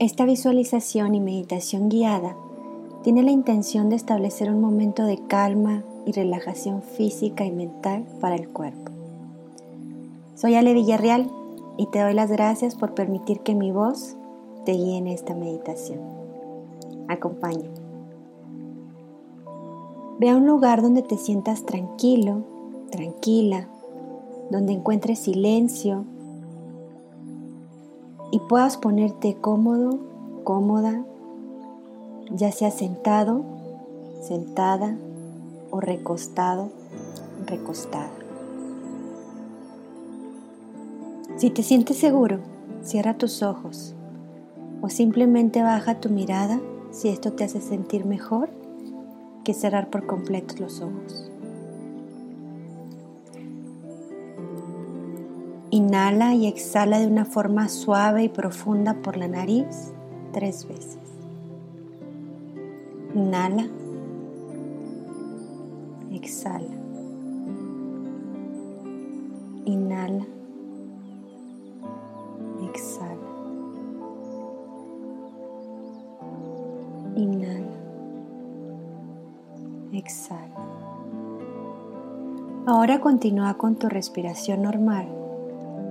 Esta visualización y meditación guiada tiene la intención de establecer un momento de calma y relajación física y mental para el cuerpo. Soy Ale Villarreal y te doy las gracias por permitir que mi voz te guíe en esta meditación. Acompáñame. Ve a un lugar donde te sientas tranquilo, tranquila, donde encuentres silencio y puedas ponerte cómodo, cómoda, ya sea sentado, sentada o recostado, recostada. Si te sientes seguro, cierra tus ojos o simplemente baja tu mirada si esto te hace sentir mejor que cerrar por completo los ojos. Inhala y exhala de una forma suave y profunda por la nariz tres veces. Inhala. Exhala. Inhala. Exhala. Inhala. Exhala. Ahora continúa con tu respiración normal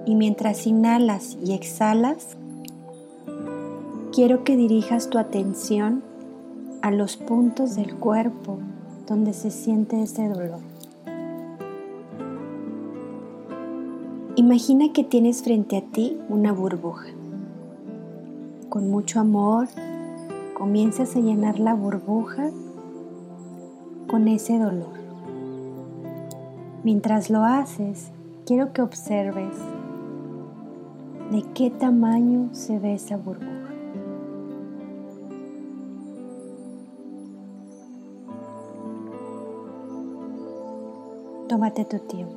y mientras inhalas y exhalas, quiero que dirijas tu atención a los puntos del cuerpo donde se siente ese dolor. Imagina que tienes frente a ti una burbuja. Con mucho amor, comienzas a llenar la burbuja con ese dolor. Mientras lo haces, quiero que observes de qué tamaño se ve esa burbuja. Tómate tu tiempo.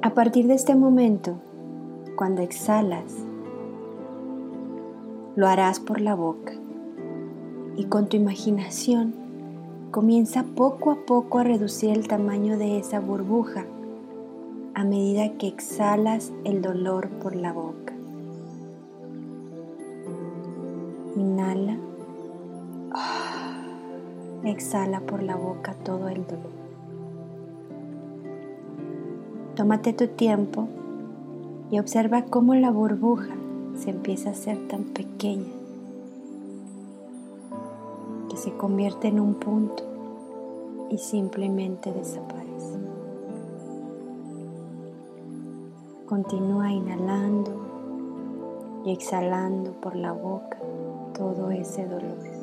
A partir de este momento, cuando exhalas, lo harás por la boca y con tu imaginación comienza poco a poco a reducir el tamaño de esa burbuja a medida que exhalas el dolor por la boca. Inhala. Exhala por la boca todo el dolor. Tómate tu tiempo y observa cómo la burbuja se empieza a hacer tan pequeña se convierte en un punto y simplemente desaparece. Continúa inhalando y exhalando por la boca todo ese dolor.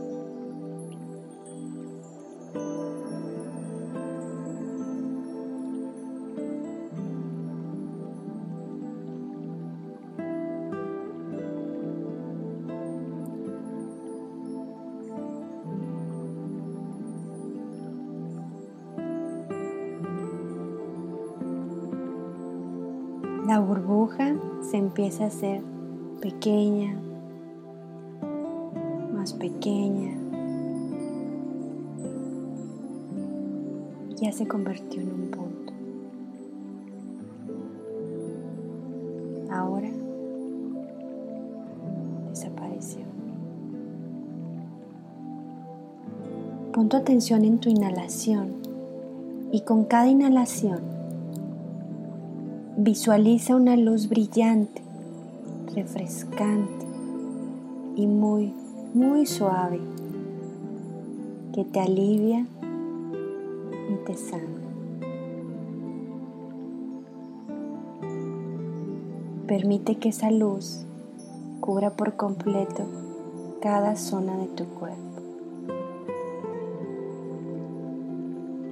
La burbuja se empieza a hacer pequeña, más pequeña. Ya se convirtió en un punto. Ahora desapareció. Pon tu atención en tu inhalación y con cada inhalación Visualiza una luz brillante, refrescante y muy, muy suave que te alivia y te sana. Permite que esa luz cubra por completo cada zona de tu cuerpo.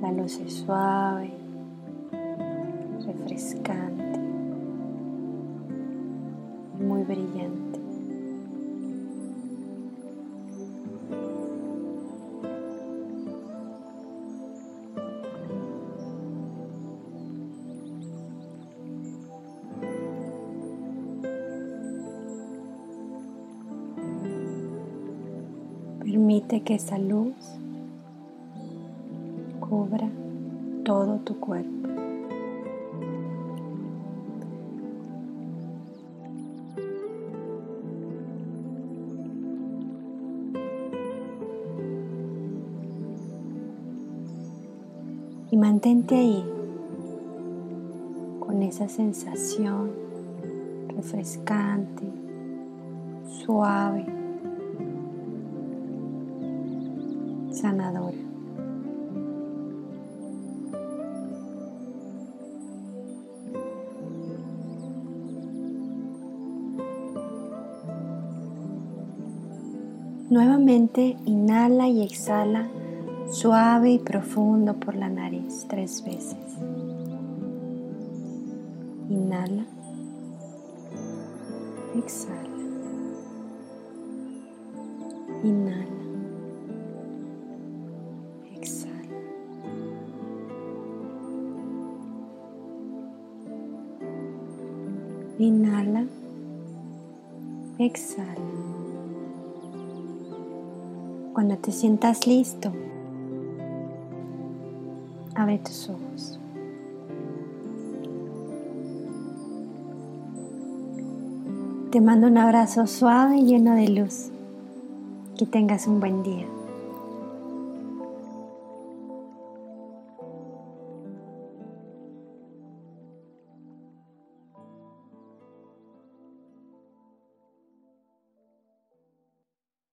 La luz es suave, refrescante, muy brillante. Permite que esa luz cubra todo tu cuerpo. Y mantente ahí con esa sensación refrescante, suave, sanadora. Nuevamente inhala y exhala suave y profundo por la nariz tres veces. Inhala. Exhala. Inhala. Exhala. Inhala. Exhala. Cuando te sientas listo, abre tus ojos. Te mando un abrazo suave y lleno de luz. Que tengas un buen día.